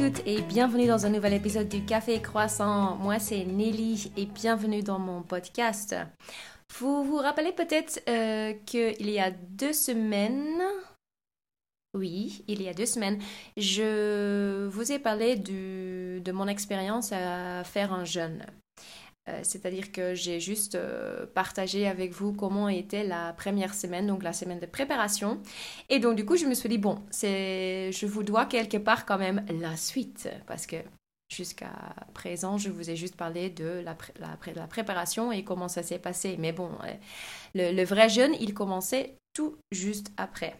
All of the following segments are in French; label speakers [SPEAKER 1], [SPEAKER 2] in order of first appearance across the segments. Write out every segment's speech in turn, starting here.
[SPEAKER 1] toutes et bienvenue dans un nouvel épisode du Café Croissant. Moi c'est Nelly et bienvenue dans mon podcast. Vous vous rappelez peut-être euh, qu'il y a deux semaines, oui, il y a deux semaines, je vous ai parlé de mon expérience à faire un jeûne. Euh, c'est-à-dire que j'ai juste euh, partagé avec vous comment était la première semaine, donc la semaine de préparation. Et donc du coup, je me suis dit, bon, je vous dois quelque part quand même la suite, parce que jusqu'à présent, je vous ai juste parlé de la, la, préparation et comment ça s'est passé. Mais bon, euh, le, le vrai jeûne, il commençait tout juste après.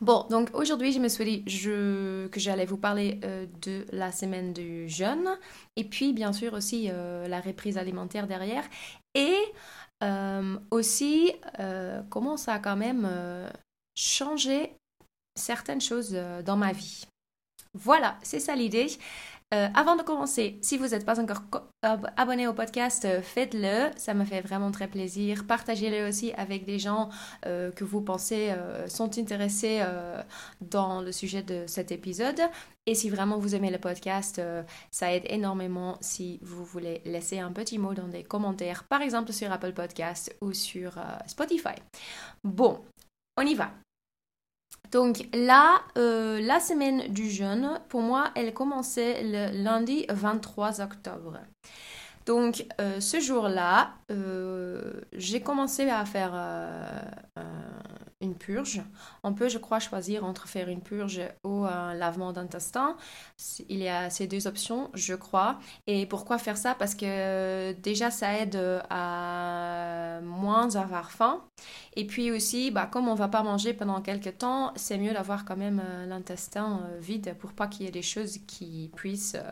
[SPEAKER 1] Bon, donc aujourd'hui, je me suis dit que j'allais vous parler euh, de la semaine du jeûne et puis bien sûr aussi euh, la reprise alimentaire derrière et euh, aussi comment ça a quand même changé certaines choses dans ma vie. Voilà, c'est ça l'idée. Euh, avant de commencer, si vous n'êtes pas encore abonné au podcast, euh, faites-le. Ça me fait vraiment très plaisir. Partagez-le aussi avec des gens euh, que vous pensez sont intéressés dans le sujet de cet épisode. Et si vraiment vous aimez le podcast, ça aide énormément si vous voulez laisser un petit mot dans les commentaires, par exemple sur Apple Podcast ou sur Spotify. Bon, on y va. Donc là, euh, la semaine du jeûne, pour moi, elle commençait le lundi 23 octobre. Donc euh, ce jour-là, euh, j'ai commencé à faire une purge. On peut, je crois, choisir entre faire une purge ou un lavement d'intestin. Il y a ces deux options, je crois. Et pourquoi faire ça? Parce que déjà, ça aide à moins avoir faim. Et puis aussi, bah, comme on va pas manger pendant quelques temps, c'est mieux d'avoir quand même euh, l'intestin euh, vide pour pas qu'il y ait des choses qui puissent euh,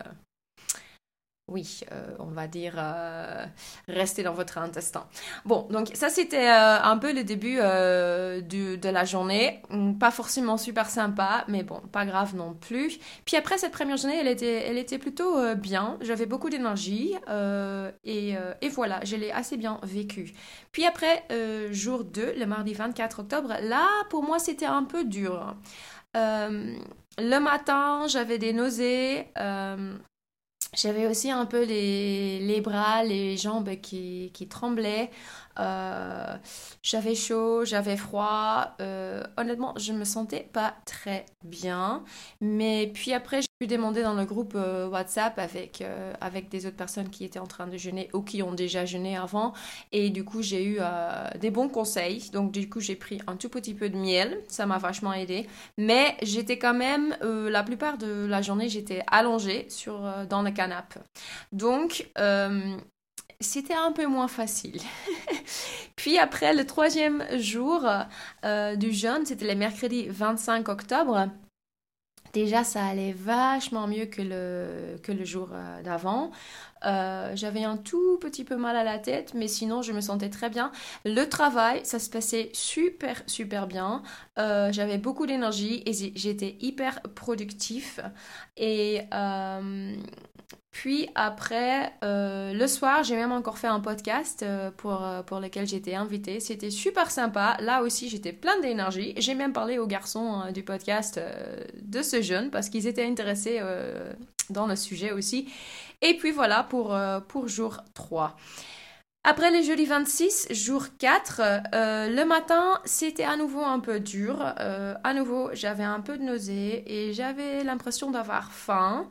[SPEAKER 1] oui, euh, on va dire, euh, rester dans votre intestin. Bon, donc ça c'était euh, un peu le début de la journée. Hum, pas forcément super sympa, mais bon, pas grave non plus. Puis après cette première journée, elle était, elle était plutôt bien. J'avais beaucoup d'énergie et, et, voilà, je l'ai assez bien vécu. Puis après, jour 2, le mardi 24 octobre, là pour moi c'était un peu dur. le matin, j'avais des nausées. J'avais aussi un peu les, les, bras, les jambes qui, qui tremblaient. Euh, j'avais chaud, j'avais froid. Euh, honnêtement, je me sentais pas très bien. Mais puis après, pu demander dans le groupe euh, WhatsApp avec, avec des autres personnes qui étaient en train de jeûner ou qui ont déjà jeûné avant. Et du coup, j'ai eu des bons conseils. Donc, du coup, j'ai pris un tout petit peu de miel. Ça m'a vachement aidé. Mais j'étais quand même, la plupart de la journée, j'étais allongée sur, dans le canapé. Donc, c'était un peu moins facile. Puis après, le troisième jour euh, du jeûne, c'était le mercredi 25 octobre. Déjà, ça allait vachement mieux que le, que le jour euh, d'avant. Euh, j'avais un tout petit peu mal à la tête, mais sinon, je me sentais très bien. Le travail, ça se passait super, super bien. J'avais beaucoup d'énergie et j'étais hyper productif. Et puis après, euh, le soir, j'ai même encore fait un podcast euh, pour, euh, pour lequel j'étais invitée. C'était super sympa. Là aussi, j'étais plein d'énergie. J'ai même parlé aux garçons du podcast de ce jeune parce qu'ils étaient intéressés dans le sujet aussi. Et puis voilà pour, pour jour 3. Après le jeudi 26, jour 4, le matin, c'était à nouveau un peu dur. à nouveau, j'avais un peu de nausée et j'avais l'impression d'avoir faim.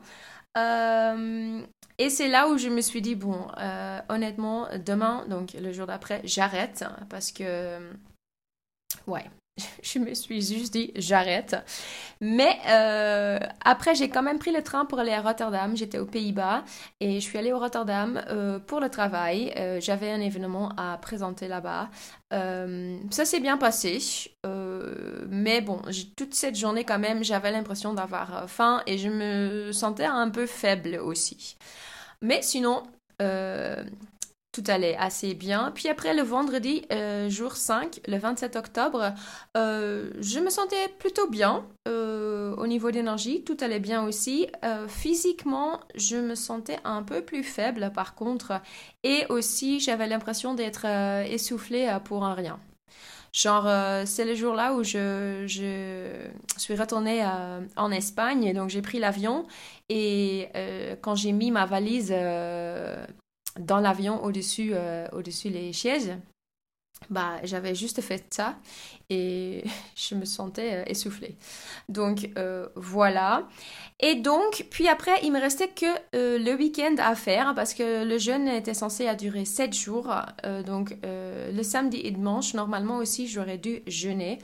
[SPEAKER 1] Euh, et c'est là où je me suis dit, bon, euh, honnêtement, demain, donc le jour d'après, j'arrête parce que, ouais, je me suis juste dit j'arrête. Mais euh, après, j'ai quand même pris le train pour aller à Rotterdam. J'étais aux Pays-Bas et je suis allée au Rotterdam pour le travail. J'avais un événement à présenter là-bas. ça s'est bien passé. Mais bon, toute cette journée quand même, j'avais l'impression d'avoir faim et je me sentais un peu faible aussi. Mais sinon, tout allait assez bien. Puis après, le vendredi, euh, jour 5, le 27 octobre, euh, je me sentais plutôt bien euh, au niveau d'énergie. Tout allait bien aussi. physiquement, je me sentais un peu plus faible par contre. Et aussi, j'avais l'impression d'être essoufflée pour un rien. Genre, euh, c'est le jour-là où je, je suis retournée euh, en Espagne, donc j'ai pris l'avion, et quand j'ai mis ma valise dans l'avion au-dessus au-dessus les sièges, bah, j'avais juste fait ça et je me sentais euh, essoufflée. Donc euh, voilà. Et donc, puis après, il me restait que euh, le week-end à faire parce que le jeûne était censé durer 7 jours. donc le samedi et dimanche, normalement aussi, j'aurais dû jeûner.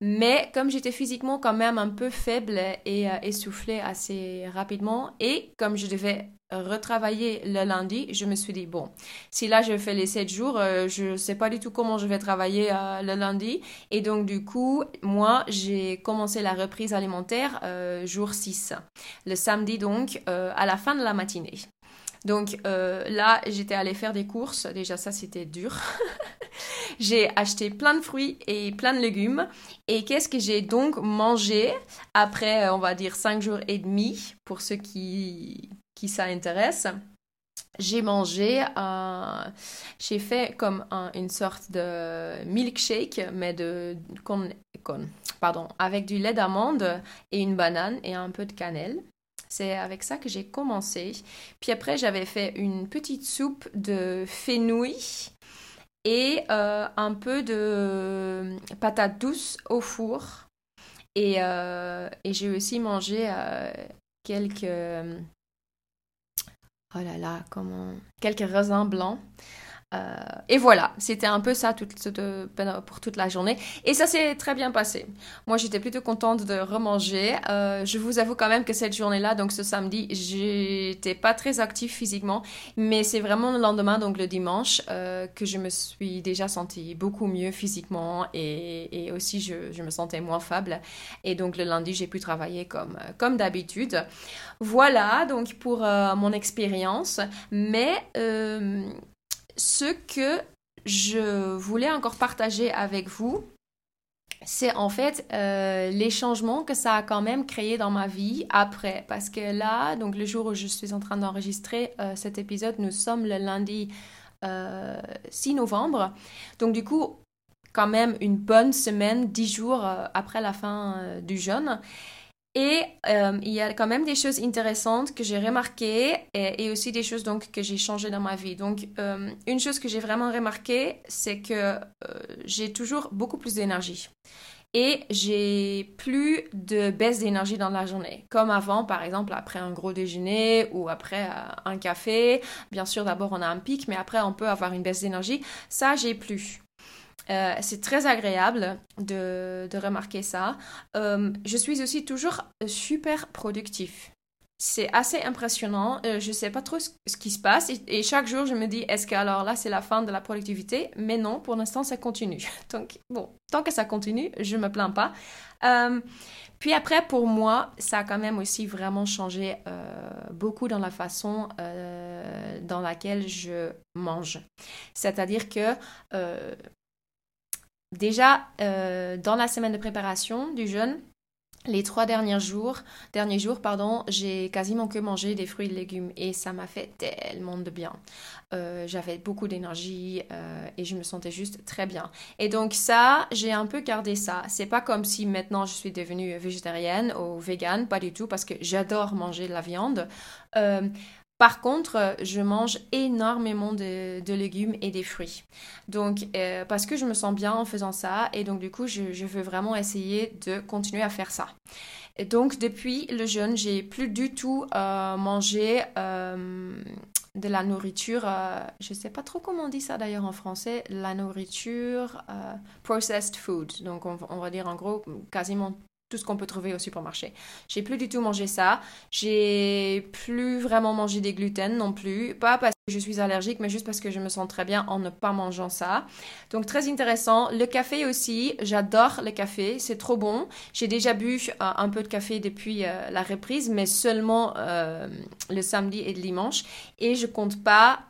[SPEAKER 1] Mais comme j'étais physiquement quand même un peu faible et essoufflée assez rapidement, et comme je devais retravailler le lundi, je me suis dit, bon, si là je fais les 7 jours, euh, je ne sais pas du tout comment je vais travailler euh, le lundi. Et donc du coup, moi, j'ai commencé la reprise alimentaire euh, jour 6, le samedi donc, à la fin de la matinée. Donc là, j'étais allée faire des courses. Déjà, ça, c'était dur. j'ai acheté plein de fruits et plein de légumes. Et qu'est-ce que j'ai donc mangé après, on va dire, 5 jours et demi, pour ceux qui, qui ça intéresse, j'ai mangé, j'ai fait comme une sorte de milkshake, mais de con, pardon, avec du lait d'amande et une banane et un peu de cannelle. C'est avec ça que j'ai commencé. Puis après, j'avais fait une petite soupe de fenouil et euh, un peu de patates douces au four. Et, euh, j'ai aussi mangé euh, quelques oh là là, comment, quelques raisins blancs. Euh, et voilà, c'était un peu ça pour toute la journée. Et ça s'est très bien passé. Moi, j'étais plutôt contente de remanger. Euh, je vous avoue quand même que cette journée-là, donc ce samedi, j'étais pas très active physiquement, mais c'est vraiment le lendemain, donc le dimanche, euh, que je me suis déjà sentie beaucoup mieux physiquement et, aussi je, me sentais moins faible. Et donc le lundi, j'ai pu travailler comme, comme d'habitude. Voilà, donc pour mon expérience. Mais ce que je voulais encore partager avec vous, c'est en fait euh, les changements que ça a quand même créé dans ma vie après. Parce que là, donc le jour où je suis en train d'enregistrer euh, cet épisode, nous sommes le lundi 6 euh, novembre. Donc du coup, quand même une bonne semaine, 10 jours après la fin du jeûne. Et euh, il y a quand même des choses intéressantes que j'ai remarquées et, aussi des choses donc que j'ai changées dans ma vie. Donc euh, une chose que j'ai vraiment remarqué, c'est que euh, j'ai toujours beaucoup plus d'énergie. Et j'ai plus de baisse d'énergie dans la journée. Comme avant, par exemple, après un gros déjeuner ou après un café. Bien sûr, d'abord on a un pic, mais après on peut avoir une baisse d'énergie. Ça, j'ai plus. Euh, c'est très agréable de, remarquer ça. Euh, je suis aussi toujours super productif. C'est assez impressionnant. Euh, je ne sais pas trop ce, qui se passe. Et, chaque jour, je me dis, est-ce que alors là, c'est la fin de la productivité? Mais non, pour l'instant, ça continue. Donc, bon, tant que ça continue, je ne me plains pas. puis après, pour moi, ça a quand même aussi vraiment changé beaucoup dans la façon dans laquelle je mange. C'est-à-dire que Déjà, euh, dans la semaine de préparation du jeûne, les trois derniers jours, derniers jours pardon, j'ai quasiment que mangé des fruits et légumes et ça m'a fait tellement de bien. Euh, j'avais beaucoup d'énergie euh, et je me sentais juste très bien. Et donc ça, j'ai un peu gardé ça. C'est pas comme si maintenant je suis devenue végétarienne ou végane, pas du tout, parce que j'adore manger de la viande. Par contre, euh, je mange énormément de, légumes et des fruits. Donc, euh, parce que je me sens bien en faisant ça, et donc du coup, je, veux vraiment essayer de continuer à faire ça. Et donc, depuis le jeûne, j'ai plus du tout euh, mangé de la nourriture. je ne sais pas trop comment on dit ça d'ailleurs en français. La nourriture processed food. Donc, on, on va dire en gros quasiment tout ce qu'on peut trouver au supermarché. J'ai plus du tout mangé ça. J'ai plus vraiment mangé des gluten non plus. Pas parce que je suis allergique, mais juste parce que je me sens très bien en ne pas mangeant ça. Donc très intéressant. Le café aussi, j'adore le café, c'est trop bon. J'ai déjà bu euh, un peu de café depuis euh, la reprise, mais seulement euh, le samedi et le dimanche. Et je compte pas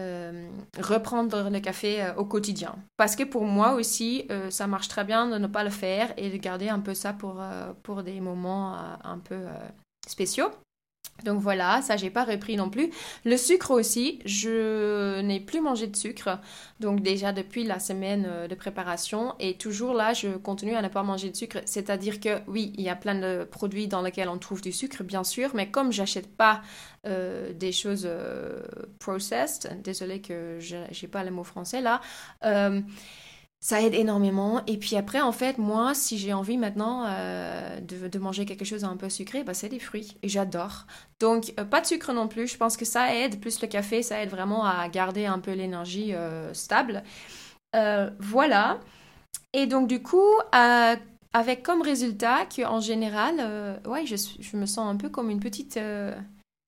[SPEAKER 1] euh, reprendre le café euh, au quotidien. Parce que pour moi aussi, euh, ça marche très bien de ne pas le faire et de garder un peu ça pour, pour des moments un peu spéciaux. Donc voilà, ça j'ai pas repris non plus. Le sucre aussi, je n'ai plus mangé de sucre. Donc déjà depuis la semaine euh, de préparation et toujours là, je continue à ne pas manger de sucre. C'est-à-dire que oui, il y a plein de produits dans lesquels on trouve du sucre, bien sûr, mais comme j'achète pas euh, des choses euh, processed, désolé que j'ai pas le mot français là ça aide énormément. Et puis après, en fait, moi, si j'ai envie maintenant euh, de, manger quelque chose un peu sucré, bah, c'est des fruits. Et j'adore. Donc, euh, pas de sucre non plus. Je pense que ça aide. Plus le café, ça aide vraiment à garder un peu l'énergie euh, stable. voilà. Et donc, du coup, avec comme résultat qu'en général, ouais, je, je, me sens un peu comme une petite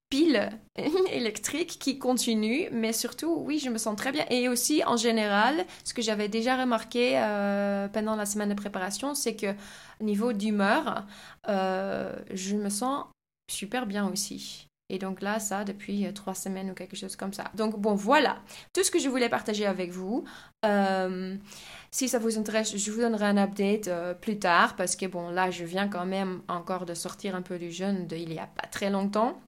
[SPEAKER 1] pile électrique qui continue, mais surtout, oui, je me sens très bien. Et aussi, en général, ce que j'avais déjà remarqué euh, pendant la semaine de préparation, c'est que niveau d'humeur, euh, je me sens super bien aussi. Et donc là, ça, depuis euh, trois semaines ou quelque chose comme ça. Donc bon, voilà, tout ce que je voulais partager avec vous. si ça vous intéresse, je vous donnerai un update plus tard parce que bon, là, je viens quand même encore de sortir un peu du jeûne de il y a pas très longtemps.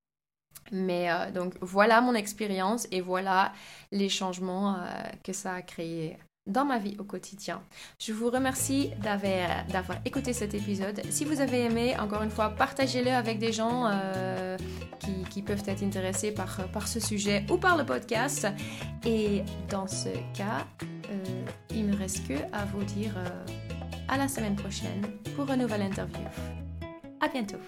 [SPEAKER 1] Mais euh, donc voilà mon expérience et voilà les changements euh, que ça a créé dans ma vie au quotidien. Je vous remercie d'avoir écouté cet épisode. Si vous avez aimé, encore une fois, partagez-le avec des gens euh, qui, peuvent être intéressés par, par ce sujet ou par le podcast. Et dans ce cas, il me reste que à vous dire à la semaine prochaine pour une nouvelle interview. À bientôt.